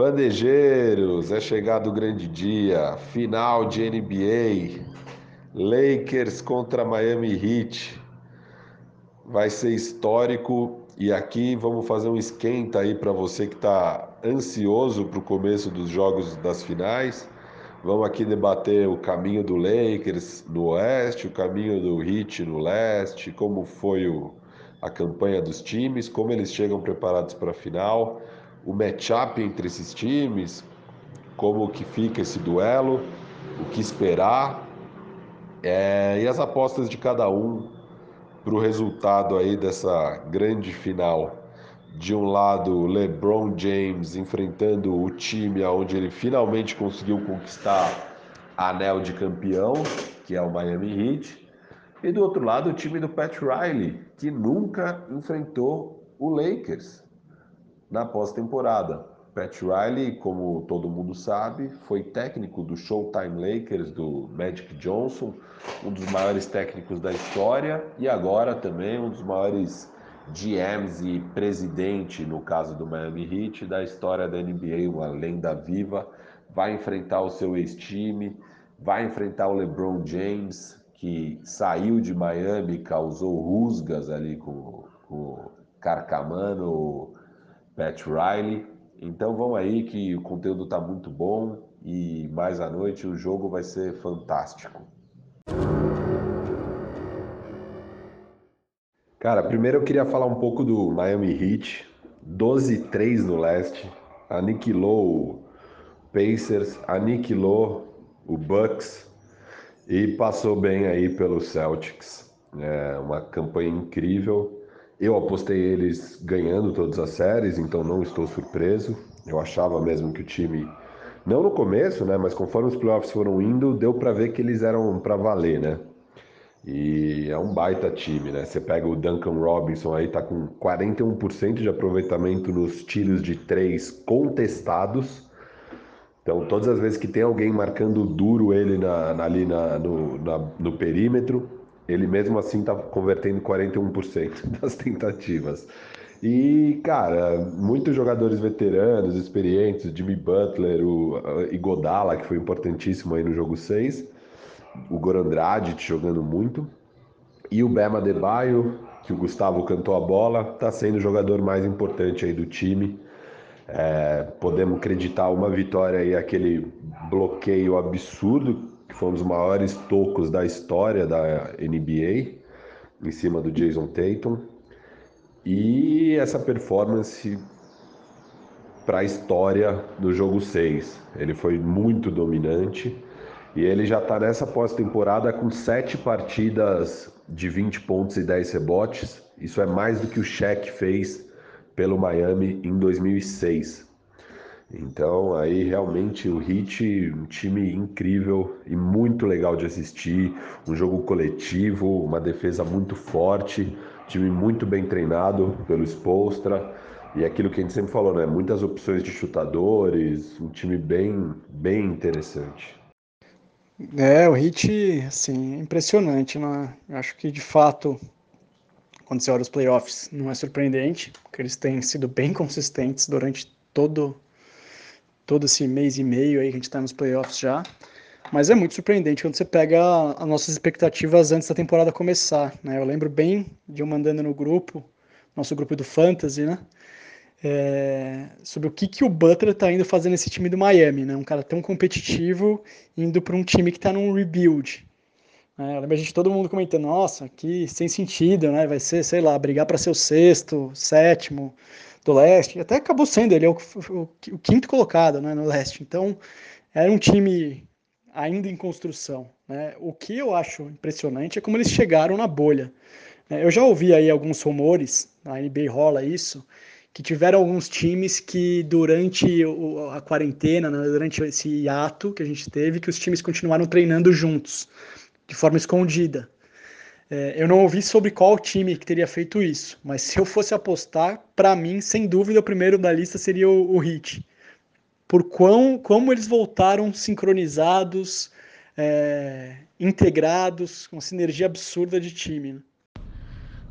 Bandejeiros, é chegado o grande dia, final de NBA, Lakers contra Miami Heat. Vai ser histórico e aqui vamos fazer um esquenta aí para você que está ansioso para o começo dos jogos das finais. Vamos aqui debater o caminho do Lakers no oeste, o caminho do Heat no leste, como foi o, a campanha dos times, como eles chegam preparados para a final o matchup entre esses times, como que fica esse duelo, o que esperar é, e as apostas de cada um para o resultado aí dessa grande final. De um lado, LeBron James enfrentando o time onde ele finalmente conseguiu conquistar anel de campeão, que é o Miami Heat. E do outro lado, o time do Pat Riley, que nunca enfrentou o Lakers na pós-temporada. Pat Riley, como todo mundo sabe, foi técnico do Showtime Lakers do Magic Johnson, um dos maiores técnicos da história e agora também um dos maiores GMs e presidente, no caso do Miami Heat, da história da NBA, uma lenda viva. Vai enfrentar o seu ex-time, vai enfrentar o LeBron James, que saiu de Miami, causou rusgas ali com, com o Carcamano, Pat Riley. Então vão aí que o conteúdo está muito bom e mais à noite o jogo vai ser fantástico. Cara, primeiro eu queria falar um pouco do Miami Heat, 12-3 no leste, aniquilou o Pacers, aniquilou o Bucks e passou bem aí pelo Celtics. É uma campanha incrível. Eu apostei eles ganhando todas as séries, então não estou surpreso. Eu achava mesmo que o time, não no começo, né, mas conforme os playoffs foram indo, deu para ver que eles eram para valer, né? E é um baita time, né? Você pega o Duncan Robinson aí, tá com 41% de aproveitamento nos tiros de três contestados. Então, todas as vezes que tem alguém marcando duro ele na, na ali na, no, na, no perímetro, ele mesmo assim está convertendo 41% das tentativas. E, cara, muitos jogadores veteranos, experientes, Jimmy Butler, o Igodala, que foi importantíssimo aí no jogo 6, o Goran Dragic jogando muito, e o Bema Debaio, que o Gustavo cantou a bola, está sendo o jogador mais importante aí do time. É, podemos acreditar uma vitória aí, aquele bloqueio absurdo que foi um dos maiores tocos da história da NBA, em cima do Jason Tatum. E essa performance para a história do jogo 6. Ele foi muito dominante e ele já está nessa pós-temporada com sete partidas de 20 pontos e 10 rebotes. Isso é mais do que o Shaq fez pelo Miami em 2006. Então, aí realmente o Heat, um time incrível e muito legal de assistir, um jogo coletivo, uma defesa muito forte, time muito bem treinado pelo Spolstra e aquilo que a gente sempre falou, né? Muitas opções de chutadores, um time bem, bem interessante. É, o Heat, assim, é impressionante, né? Eu acho que de fato, quando você olha os playoffs, não é surpreendente, porque eles têm sido bem consistentes durante todo todo esse mês e meio aí que a gente está nos playoffs já. Mas é muito surpreendente quando você pega as nossas expectativas antes da temporada começar. Né? Eu lembro bem de eu mandando no grupo, nosso grupo do Fantasy, né? É, sobre o que, que o Butler está indo fazer nesse time do Miami, né? Um cara tão competitivo indo para um time que está num rebuild. É, eu lembro a gente todo mundo comentando, nossa, que sem sentido, né? Vai ser, sei lá, brigar para ser o sexto, sétimo do leste, até acabou sendo, ele é o, o, o quinto colocado né, no leste, então era um time ainda em construção. Né? O que eu acho impressionante é como eles chegaram na bolha. É, eu já ouvi aí alguns rumores, na NBA rola isso, que tiveram alguns times que durante a quarentena, né, durante esse hiato que a gente teve, que os times continuaram treinando juntos, de forma escondida. É, eu não ouvi sobre qual time que teria feito isso, mas se eu fosse apostar, para mim, sem dúvida, o primeiro da lista seria o, o Heat. Por quão, como eles voltaram sincronizados, é, integrados, com uma sinergia absurda de time. Né?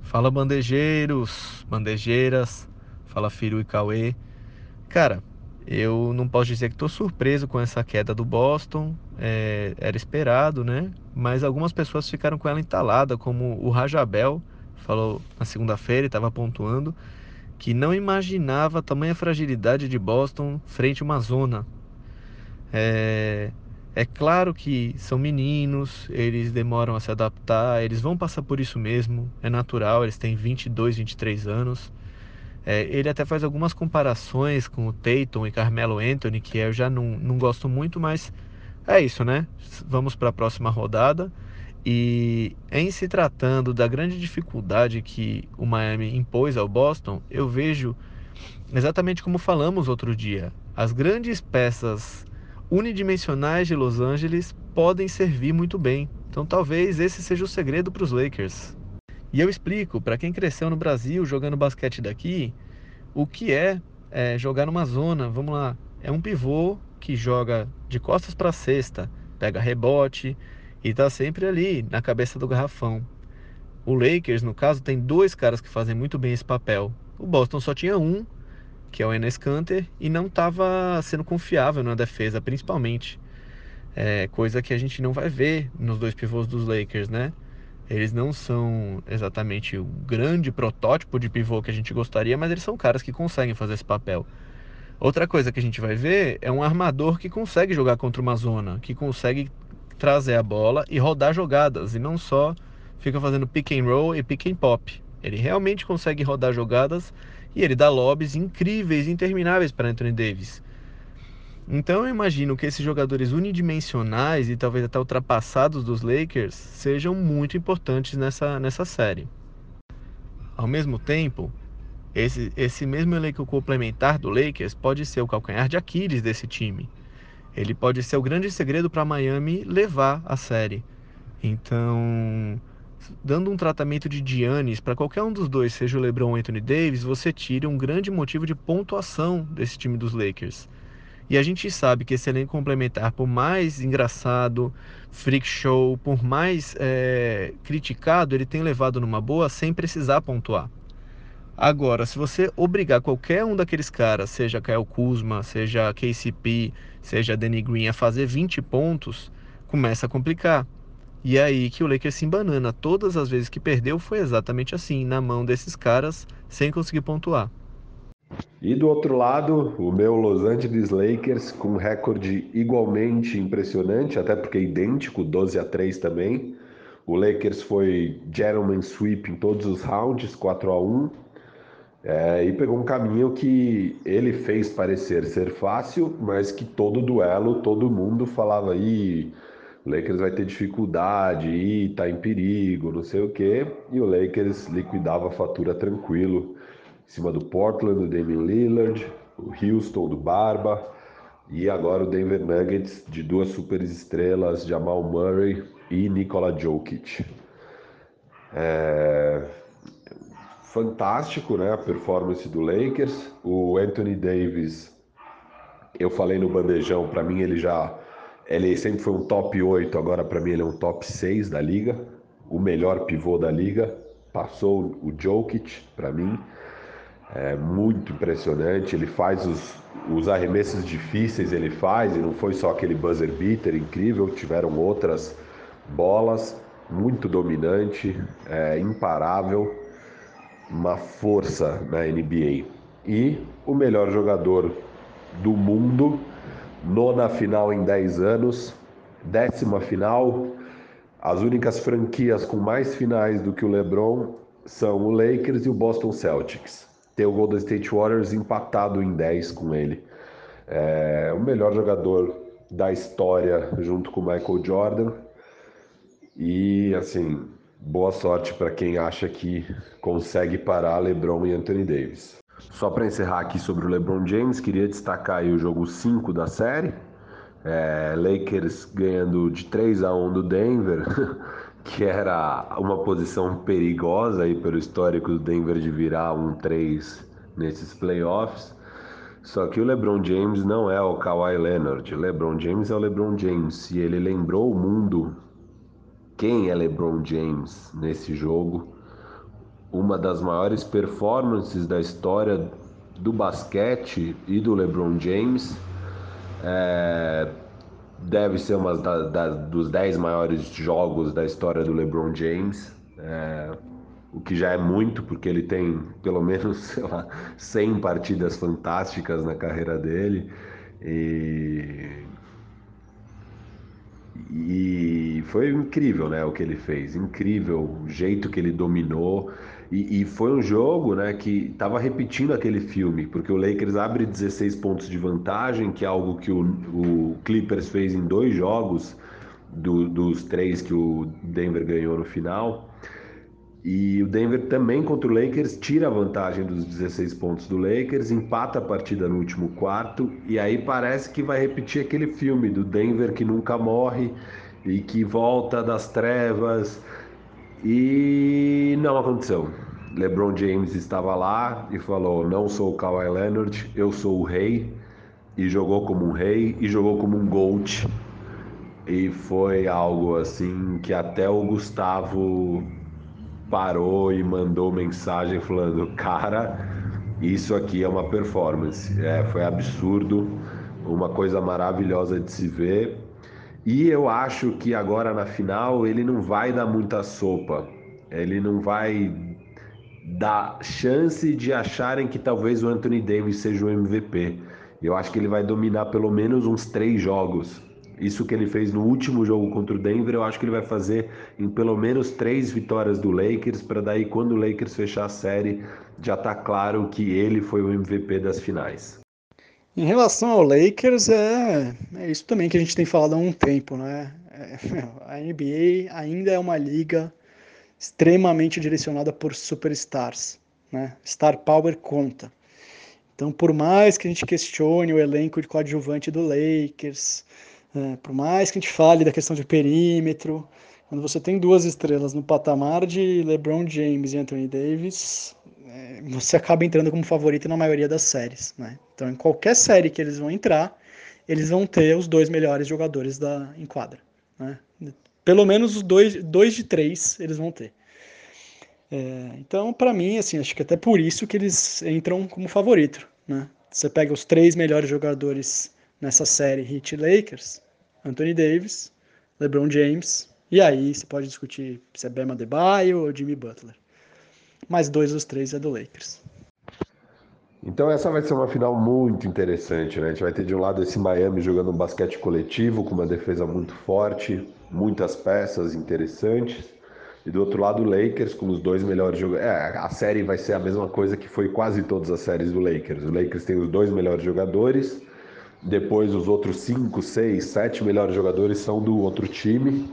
Fala bandejeiros, bandejeiras, fala Firu e Cauê. Cara, Eu não posso dizer que estou surpreso com essa queda do Boston, é, era esperado, né? Mas algumas pessoas ficaram com ela entalada, como o Rajabel falou na segunda-feira, estava pontuando, que não imaginava a tamanha fragilidade de Boston frente a uma zona. É, é claro que são meninos, eles demoram a se adaptar, eles vão passar por isso mesmo, é natural, eles têm 22, 23 anos. É, ele até faz algumas comparações com o Tatum e Carmelo Anthony, que eu já não, não gosto muito, mas é isso, né? Vamos para a próxima rodada. E em se tratando da grande dificuldade que o Miami impôs ao Boston, eu vejo exatamente como falamos outro dia. As grandes peças unidimensionais de Los Angeles podem servir muito bem. Então talvez esse seja o segredo para os Lakers. E eu explico para quem cresceu no Brasil jogando basquete daqui o que é, é jogar numa zona. Vamos lá, é um pivô que joga de costas para cesta, pega rebote e está sempre ali na cabeça do garrafão. O Lakers, no caso, tem dois caras que fazem muito bem esse papel. O Boston só tinha um que é o Enes Kanter, e não estava sendo confiável na defesa, principalmente. É, coisa que a gente não vai ver nos dois pivôs dos Lakers, né? Eles não são exatamente o grande protótipo de pivô que a gente gostaria, mas eles são caras que conseguem fazer esse papel. Outra coisa que a gente vai ver é um armador que consegue jogar contra uma zona, que consegue trazer a bola e rodar jogadas, e não só fica fazendo pick and roll e pick and pop. Ele realmente consegue rodar jogadas e ele dá lobbies incríveis, intermináveis para Anthony Davis. Então eu imagino que esses jogadores unidimensionais e talvez até ultrapassados dos Lakers sejam muito importantes nessa, nessa série. Ao mesmo tempo, esse, esse mesmo elenco complementar do Lakers pode ser o calcanhar de Aquiles desse time. Ele pode ser o grande segredo para Miami levar a série. Então, dando um tratamento de Giannis para qualquer um dos dois, seja o LeBron ou Anthony Davis, você tira um grande motivo de pontuação desse time dos Lakers. E a gente sabe que esse elenco complementar, por mais engraçado, freak show, por mais é, criticado, ele tem levado numa boa sem precisar pontuar. Agora, se você obrigar qualquer um daqueles caras, seja Kyle Kuzma, seja KCP, seja Danny Green, a fazer 20 pontos, começa a complicar. E é aí que o Lakers se embanana. Todas as vezes que perdeu foi exatamente assim, na mão desses caras, sem conseguir pontuar. E do outro lado, o meu Los Angeles Lakers com recorde igualmente impressionante, até porque idêntico, 12 a 3 também. O Lakers foi gentleman sweep em todos os rounds, 4 a 1. É, e pegou um caminho que ele fez parecer ser fácil, mas que todo duelo, todo mundo falava aí o Lakers vai ter dificuldade e tá em perigo, não sei o quê. E o Lakers liquidava a fatura tranquilo em cima do Portland, do Damian Lillard, o Houston do Barba e agora o Denver Nuggets de duas superestrelas, Jamal Murray e Nikola Jokic. É... Fantástico, né, a performance do Lakers. O Anthony Davis, eu falei no bandejão, para mim ele já ele sempre foi um top 8, agora para mim ele é um top 6 da liga, o melhor pivô da liga. Passou o Jokic para mim. É muito impressionante, ele faz os, os arremessos difíceis, ele faz, e não foi só aquele buzzer beater incrível, tiveram outras bolas, muito dominante, é, imparável, uma força na NBA. E o melhor jogador do mundo nona final em 10 anos, décima final. As únicas franquias com mais finais do que o LeBron são o Lakers e o Boston Celtics. Tem o Golden State Warriors empatado em 10 com ele. É o melhor jogador da história junto com o Michael Jordan. E assim, boa sorte para quem acha que consegue parar LeBron e Anthony Davis. Só para encerrar aqui sobre o LeBron James, queria destacar o jogo 5 da série. É, Lakers ganhando de 3 a 1 do Denver, que era uma posição perigosa aí pelo histórico do Denver de virar um 3 nesses playoffs. Só que o LeBron James não é o Kawhi Leonard. LeBron James é o LeBron James. E ele lembrou o mundo quem é LeBron James nesse jogo uma das maiores performances da história do basquete e do LeBron James. É, deve ser uma da, da, dos 10 maiores jogos da história do LeBron James. É, o que já é muito, porque ele tem pelo menos, sei lá, 100 partidas fantásticas na carreira dele. E, e foi incrível né, o que ele fez, incrível o jeito que ele dominou. E, e foi um jogo né, que estava repetindo aquele filme, porque o Lakers abre 16 pontos de vantagem, que é algo que o, o Clippers fez em dois jogos, do, dos três que o Denver ganhou no final. E o Denver também contra o Lakers tira a vantagem dos 16 pontos do Lakers, empata a partida no último quarto e aí parece que vai repetir aquele filme do Denver que nunca morre e que volta das trevas. E não aconteceu. LeBron James estava lá e falou: "Não sou o Kawhi Leonard, eu sou o rei" e jogou como um rei e jogou como um GOAT. E foi algo assim que até o Gustavo parou e mandou mensagem falando: Cara, isso aqui é uma performance. É, foi absurdo, uma coisa maravilhosa de se ver. E eu acho que agora na final ele não vai dar muita sopa. Ele não vai dar chance de acharem que talvez o Anthony Davis seja o MVP. Eu acho que ele vai dominar pelo menos uns três jogos. Isso que ele fez no último jogo contra o Denver, eu acho que ele vai fazer em pelo menos três vitórias do Lakers, para daí quando o Lakers fechar a série, já tá claro que ele foi o MVP das finais. Em relação ao Lakers, é, é isso também que a gente tem falado há um tempo, né? É, a NBA ainda é uma liga extremamente direcionada por superstars, né? Star Power conta. Então, por mais que a gente questione o elenco de coadjuvante do Lakers, é, por mais que a gente fale da questão de perímetro, quando você tem duas estrelas no patamar de LeBron James e Anthony Davis, você acaba entrando como favorito na maioria das séries. Né? Então, em qualquer série que eles vão entrar, eles vão ter os dois melhores jogadores da enquadra. Né? Pelo menos os dois, dois de três eles vão ter. É, então, para mim, assim, acho que até por isso que eles entram como favorito. Né? Você pega os três melhores jogadores nessa série Heat Lakers, Anthony Davis, LeBron James, e aí você pode discutir se é Bema Debaio ou Jimmy Butler. Mas dois dos três é do Lakers. Então essa vai ser uma final muito interessante, né? A gente vai ter de um lado esse Miami jogando um basquete coletivo com uma defesa muito forte, muitas peças interessantes. E do outro lado o Lakers com os dois melhores jogadores. É, a série vai ser a mesma coisa que foi quase todas as séries do Lakers. O Lakers tem os dois melhores jogadores depois os outros 5, 6, 7 melhores jogadores são do outro time,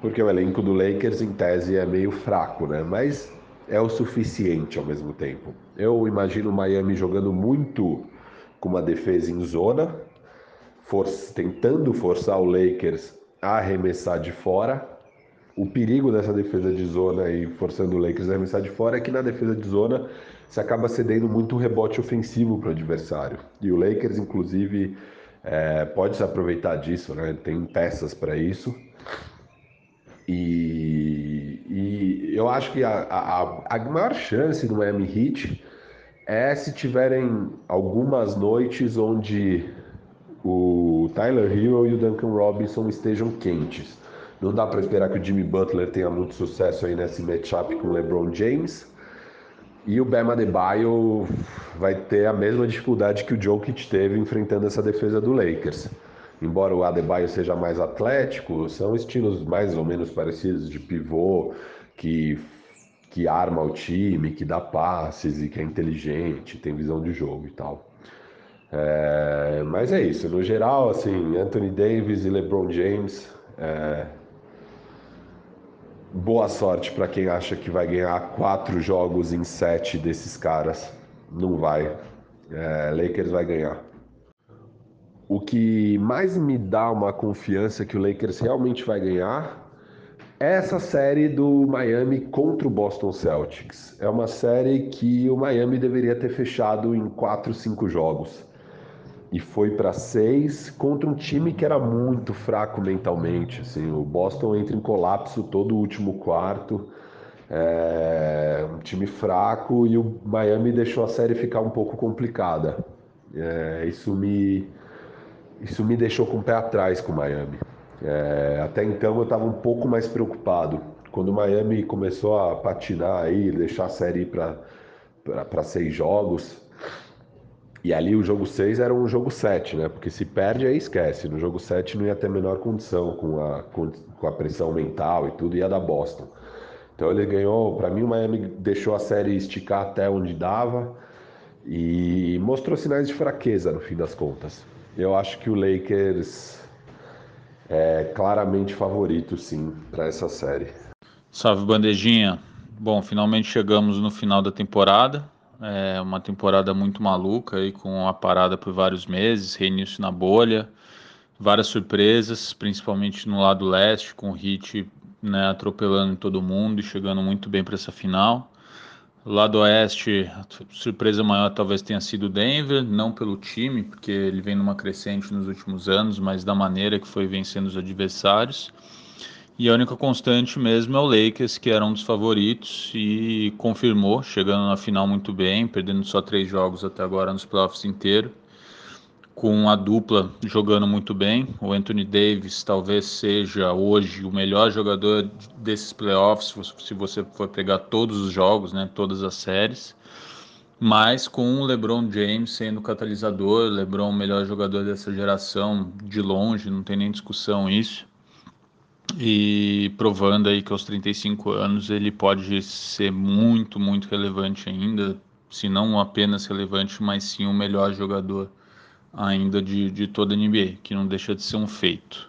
porque o elenco do Lakers em tese é meio fraco, né? Mas é o suficiente ao mesmo tempo. Eu imagino o Miami jogando muito com uma defesa em zona, for tentando forçar o Lakers a arremessar de fora. O perigo dessa defesa de zona e forçando o Lakers a arremessar de fora é que na defesa de zona você acaba cedendo muito rebote ofensivo para o adversário. E o Lakers, inclusive, é, pode se aproveitar disso, né? Tem peças para isso. E, e, eu acho que a, a, a maior chance do Miami Heat é se tiverem algumas noites onde o Tyler Hero e o Duncan Robinson estejam quentes. Não dá para esperar que o Jimmy Butler tenha muito sucesso aí nesse matchup com o LeBron James. E o Bema Adebayo vai ter a mesma dificuldade que o Jokic teve enfrentando essa defesa do Lakers. Embora o Adebayo seja mais atlético, são estilos mais ou menos parecidos de pivô, que, que arma o time, que dá passes e que é inteligente, tem visão de jogo e tal. É, mas é isso, no geral, assim, Anthony Davis e LeBron James é, boa sorte para quem acha que vai ganhar quatro jogos em sete desses caras. Não vai. É, Lakers vai ganhar. O que mais me dá uma confiança que o Lakers realmente vai ganhar é essa série do Miami contra o Boston Celtics. É uma série que o Miami deveria ter fechado em quatro, cinco jogos e foi para seis contra um time que era muito fraco mentalmente. Assim, o Boston entra em colapso todo o último quarto É, um time fraco e o Miami deixou a série ficar um pouco complicada. É, isso me isso me deixou com o pé atrás com Miami. É, até então eu estava um pouco mais preocupado. Quando o Miami começou a patinar aí, deixar a série para seis jogos, e ali o jogo 6 era um jogo 7, né? Porque se perde aí esquece. No jogo 7 não ia ter a menor condição com a, com a pressão mental e tudo, ia dar Boston. Então ele ganhou, para mim o Miami deixou a série esticar até onde dava e mostrou sinais de fraqueza no fim das contas. Eu acho que o Lakers é claramente favorito, sim, para essa série. Salve, bandejinha. Bom, finalmente chegamos no final da temporada. É uma temporada muito maluca aí, com a parada por vários meses, reinício na bolha, várias surpresas, principalmente no lado leste, com o Heat né, atropelando todo mundo e chegando muito bem para essa final. Lado oeste, a surpresa maior talvez tenha sido o Denver, não pelo time, porque ele vem numa crescente nos últimos anos, mas da maneira que foi vencendo os adversários. E a única constante mesmo é o Lakers, que era um dos favoritos e confirmou, chegando na final muito bem, perdendo só três jogos até agora nos playoffs inteiro com a dupla jogando muito bem. O Anthony Davis talvez seja hoje o melhor jogador desses playoffs, se você for pegar todos os jogos, né, todas as séries. Mas com o LeBron James sendo catalisador, LeBron o melhor jogador dessa geração de longe, não tem nem discussão isso. E provando aí que aos 35 anos ele pode ser muito, muito relevante ainda, se não apenas relevante, mas sim o melhor jogador ainda de, de toda a NBA, que não deixa de ser um feito.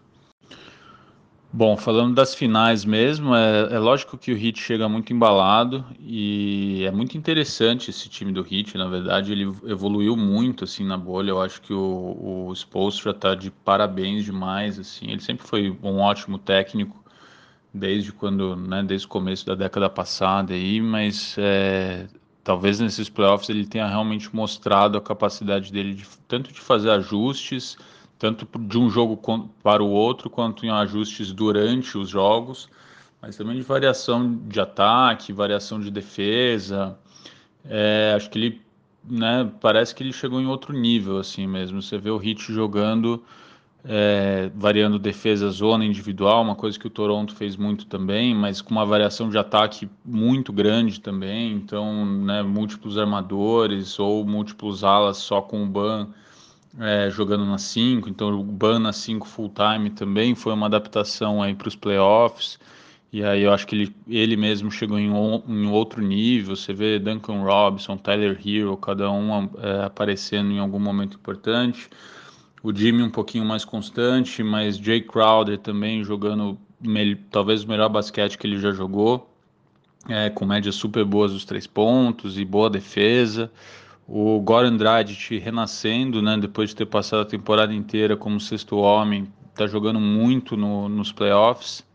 Bom, falando das finais mesmo, é, é, lógico que o Heat chega muito embalado e é muito interessante esse time do Heat, na verdade, ele evoluiu muito assim na bolha, eu acho que o, o Spolstra tá de parabéns demais, assim, ele sempre foi um ótimo técnico desde quando, né, desde o começo da década passada aí, mas é, talvez nesses playoffs ele tenha realmente mostrado a capacidade dele de, tanto de fazer ajustes, tanto de um jogo para o outro, quanto em ajustes durante os jogos, mas também de variação de ataque, variação de defesa. É, acho que ele, né, parece que ele chegou em outro nível assim mesmo. Você vê o Hit jogando é, variando defesa zona individual, uma coisa que o Toronto fez muito também, mas com uma variação de ataque muito grande também. Então, né, múltiplos armadores ou múltiplos alas só com o Ban é, jogando na 5. Então, o Ban na 5 full time também foi uma adaptação aí para os playoffs. E aí eu acho que ele, ele mesmo chegou em, um, em outro nível. Você vê Duncan Robinson, Tyler Hero, cada um é, aparecendo em algum momento importante o Jimmy um pouquinho mais constante, mas Jay Crowder também jogando talvez o melhor basquete que ele já jogou, é, com médias super boas dos três pontos e boa defesa. O Goran Dragic renascendo, né, depois de ter passado a temporada inteira como sexto homem, está jogando muito no, nos playoffs.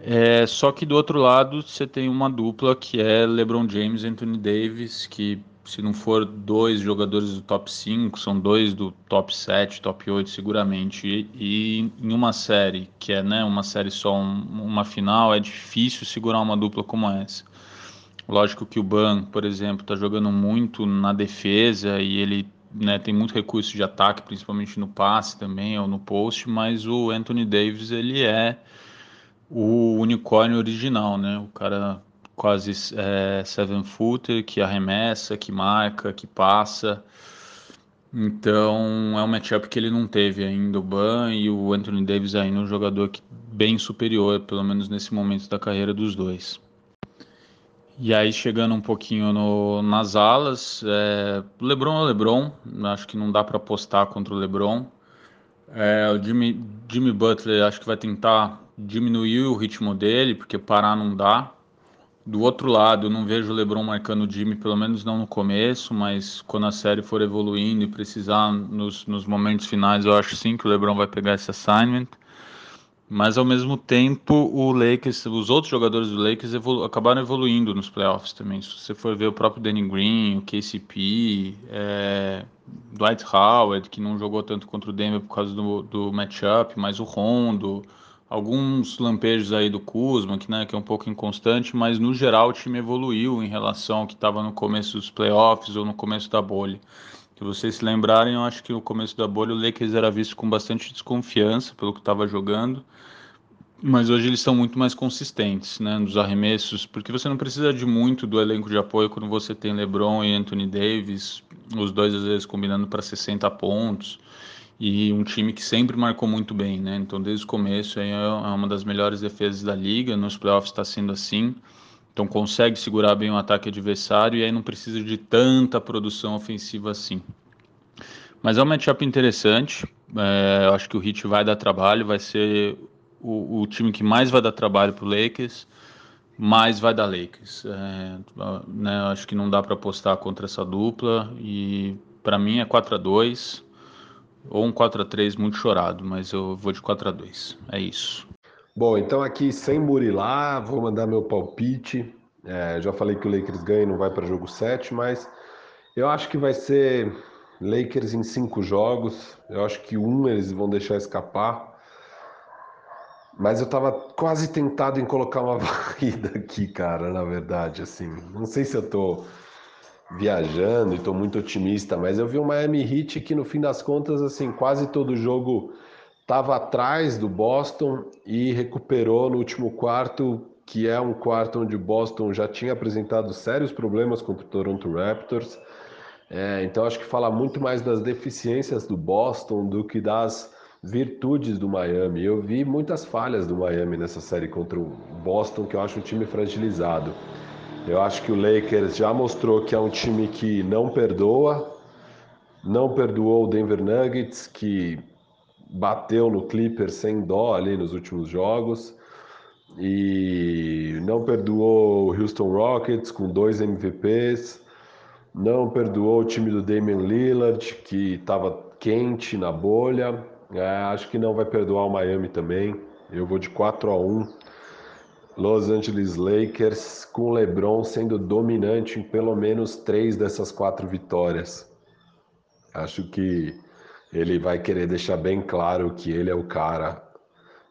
É, só que do outro lado você tem uma dupla que é LeBron James e Anthony Davis, que se não for dois jogadores do top 5, são dois do top 7, top 8 seguramente. E, e em uma série, que é né, uma série só, um, uma final, é difícil segurar uma dupla como essa. Lógico que o Ban, por exemplo, está jogando muito na defesa e ele né, tem muito recurso de ataque, principalmente no passe também, ou no post, mas o Anthony Davis, ele é o unicórnio original, né? O cara quase é, seven footer, que arremessa, que marca, que passa. Então é um matchup que ele não teve ainda, o Ban e o Anthony Davis ainda um jogador que, bem superior, pelo menos nesse momento da carreira dos dois. E aí chegando um pouquinho no, nas alas, é, LeBron é LeBron, acho que não dá para apostar contra o LeBron. É, o Jimmy, Jimmy Butler acho que vai tentar diminuir o ritmo dele, porque parar não dá. Do outro lado, eu não vejo o LeBron marcando o Jimmy, pelo menos não no começo, mas quando a série for evoluindo e precisar nos, nos momentos finais, eu acho sim que o LeBron vai pegar esse assignment. Mas ao mesmo tempo, o Lakers, os outros jogadores do Lakers evolu acabaram evoluindo nos playoffs também. Se você for ver o próprio Danny Green, o KCP, é, Dwight Howard, que não jogou tanto contra o Denver por causa do, do matchup, mas o Rondo, alguns lampejos aí do Kuzma, que, né, que é um pouco inconstante, mas no geral o time evoluiu em relação ao que estava no começo dos playoffs ou no começo da bolha. Se vocês se lembrarem, eu acho que no começo da bolha o Lakers era visto com bastante desconfiança pelo que estava jogando, mas hoje eles estão muito mais consistentes né, nos arremessos, porque você não precisa de muito do elenco de apoio quando você tem LeBron e Anthony Davis, os dois às vezes combinando para 60 pontos e um time que sempre marcou muito bem, né? Então, desde o começo, é uma das melhores defesas da liga. Nos playoffs está sendo assim. Então, consegue segurar bem o ataque adversário e aí não precisa de tanta produção ofensiva assim. Mas é um matchup interessante. É, eu acho que o Heat vai dar trabalho, vai ser o, o time que mais vai dar trabalho para o Lakers, mais vai dar Lakers. É, né, acho que não dá para apostar contra essa dupla e para mim é 4 a 2 ou um 4 a 3 muito chorado, mas eu vou de 4 a 2 É isso. Bom, então aqui sem murilar, vou mandar meu palpite. É, já falei que o Lakers ganha e não vai para jogo 7, mas eu acho que vai ser Lakers em cinco jogos. Eu acho que um eles vão deixar escapar. Mas eu tava quase tentado em colocar uma varrida aqui, cara, na verdade, assim. Não sei se eu tô viajando e tô muito otimista, mas eu vi o Miami Heat que no fim das contas, assim, quase todo jogo tava atrás do Boston e recuperou no último quarto, que é um quarto onde o Boston já tinha apresentado sérios problemas contra o Toronto Raptors. É, então acho que fala muito mais das deficiências do Boston do que das virtudes do Miami. Eu vi muitas falhas do Miami nessa série contra o Boston, que eu acho um time fragilizado. Eu acho que o Lakers já mostrou que é um time que não perdoa, não perdoou o Denver Nuggets, que bateu no Clippers sem dó ali nos últimos jogos, e não perdoou o Houston Rockets com dois MVPs, não perdoou o time do Damian Lillard, que estava quente na bolha. É, acho que não vai perdoar o Miami também. Eu vou de 4 a 1 Los Angeles Lakers com LeBron sendo dominante em pelo menos três dessas quatro vitórias. Acho que ele vai querer deixar bem claro que ele é o cara,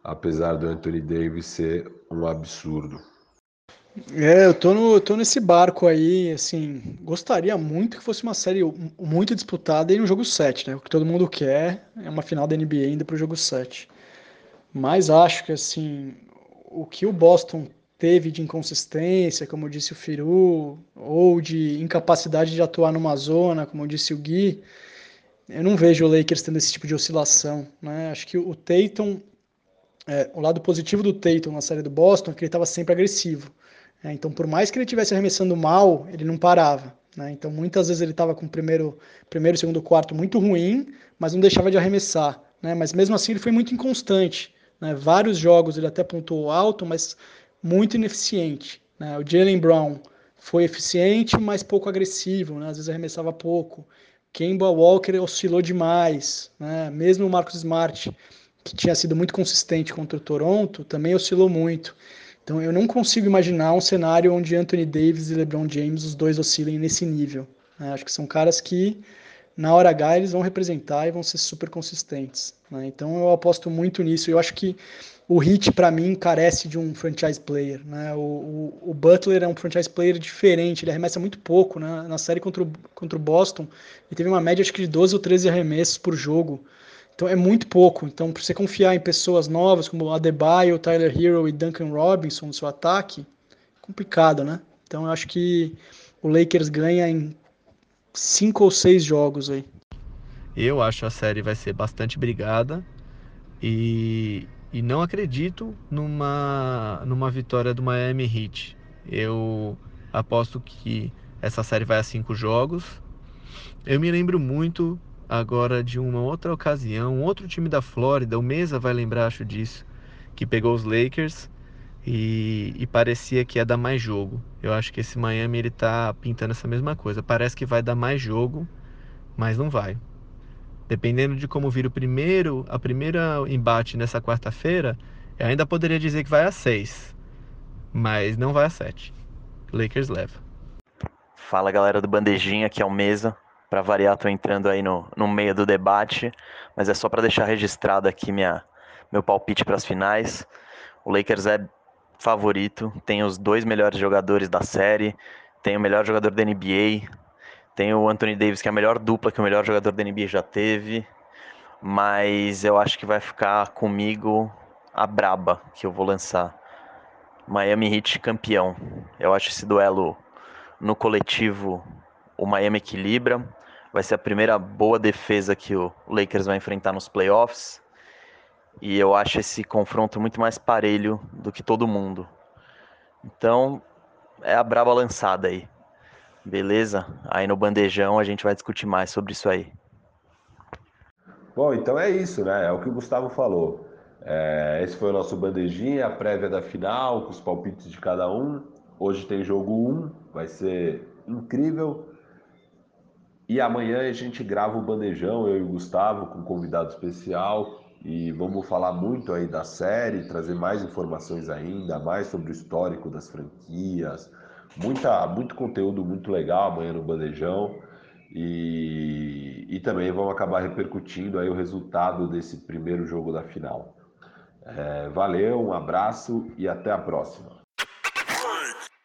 apesar do Anthony Davis ser um absurdo. É, eu tô, no, eu tô nesse barco aí, assim, gostaria muito que fosse uma série muito disputada e no jogo 7, né? O que todo mundo quer é uma final da NBA ainda pro jogo 7. Mas acho que, assim, o que o Boston teve de inconsistência, como disse o Firu, ou de incapacidade de atuar numa zona, como disse o Gui, eu não vejo o Lakers tendo esse tipo de oscilação, né? Acho que o Tatum, é, o lado positivo do Tatum na série do Boston é que ele estava sempre agressivo. É, então, por mais que ele estivesse arremessando mal, ele não parava. Né? Então, muitas vezes ele estava com o primeiro, primeiro segundo quarto muito ruim, mas não deixava de arremessar. Né? Mas mesmo assim, ele foi muito inconstante. Né? Vários jogos ele até pontuou alto, mas muito ineficiente. Né? O Jalen Brown foi eficiente, mas pouco agressivo, né? às vezes arremessava pouco. Kemba Walker oscilou demais. Né? Mesmo o Marcos Smart, que tinha sido muito consistente contra o Toronto, também oscilou muito. Então eu não consigo imaginar um cenário onde Anthony Davis e LeBron James, os dois oscilem nesse nível. Né? Acho que são caras que na hora H eles vão representar e vão ser super consistentes. Né? Então eu aposto muito nisso. Eu acho que o Heat para mim carece de um franchise player. Né? O, o, o, Butler é um franchise player diferente, ele arremessa muito pouco. Né? Na série contra o, contra o Boston, ele teve uma média acho que de 12 ou 13 arremessos por jogo. Então é muito pouco. Então, para você confiar em pessoas novas como Adebayo, Tyler Hero e Duncan Robinson no seu ataque, complicado, né? Então eu acho que o Lakers ganha em cinco ou seis jogos aí. Eu acho a série vai ser bastante brigada e, e não acredito numa, numa vitória do Miami Heat. Eu aposto que essa série vai a cinco jogos. Eu me lembro muito agora de uma outra ocasião, um outro time da Flórida, o Mesa vai lembrar, acho disso, que pegou os Lakers e, e, parecia que ia dar mais jogo. Eu acho que esse Miami ele tá pintando essa mesma coisa. Parece que vai dar mais jogo, mas não vai. Dependendo de como vir o primeiro, a primeira embate nessa quarta-feira, eu ainda poderia dizer que vai a 6, mas não vai a 7. Lakers leva. Fala galera do Bandejinha, aqui é o Mesa. Para variar, tô entrando aí no, no meio do debate, mas é só para deixar registrado aqui minha meu palpite para as finais. O Lakers é favorito, tem os dois melhores jogadores da série, tem o melhor jogador da NBA, tem o Anthony Davis, que é a melhor dupla que o melhor jogador da NBA já teve. Mas eu acho que vai ficar comigo a braba que eu vou lançar. Miami Heat campeão. Eu acho esse duelo no coletivo o Miami equilibra. Vai ser a primeira boa defesa que o Lakers vai enfrentar nos playoffs. E eu acho esse confronto muito mais parelho do que todo mundo. Então, é a braba lançada aí. Beleza? Aí no bandejão a gente vai discutir mais sobre isso aí. Bom, então é isso, né? É o que o Gustavo falou. É, esse foi o nosso bandejinha, a prévia da final, com os palpites de cada um. Hoje tem jogo 1, vai ser incrível. E amanhã a gente grava o bandejão, eu e o Gustavo, com um convidado especial. E vamos falar muito aí da série, trazer mais informações ainda, mais sobre o histórico das franquias. Muita, muito conteúdo muito legal amanhã no bandejão. E, e também vamos acabar repercutindo aí o resultado desse primeiro jogo da final. É, valeu, um abraço e até a próxima.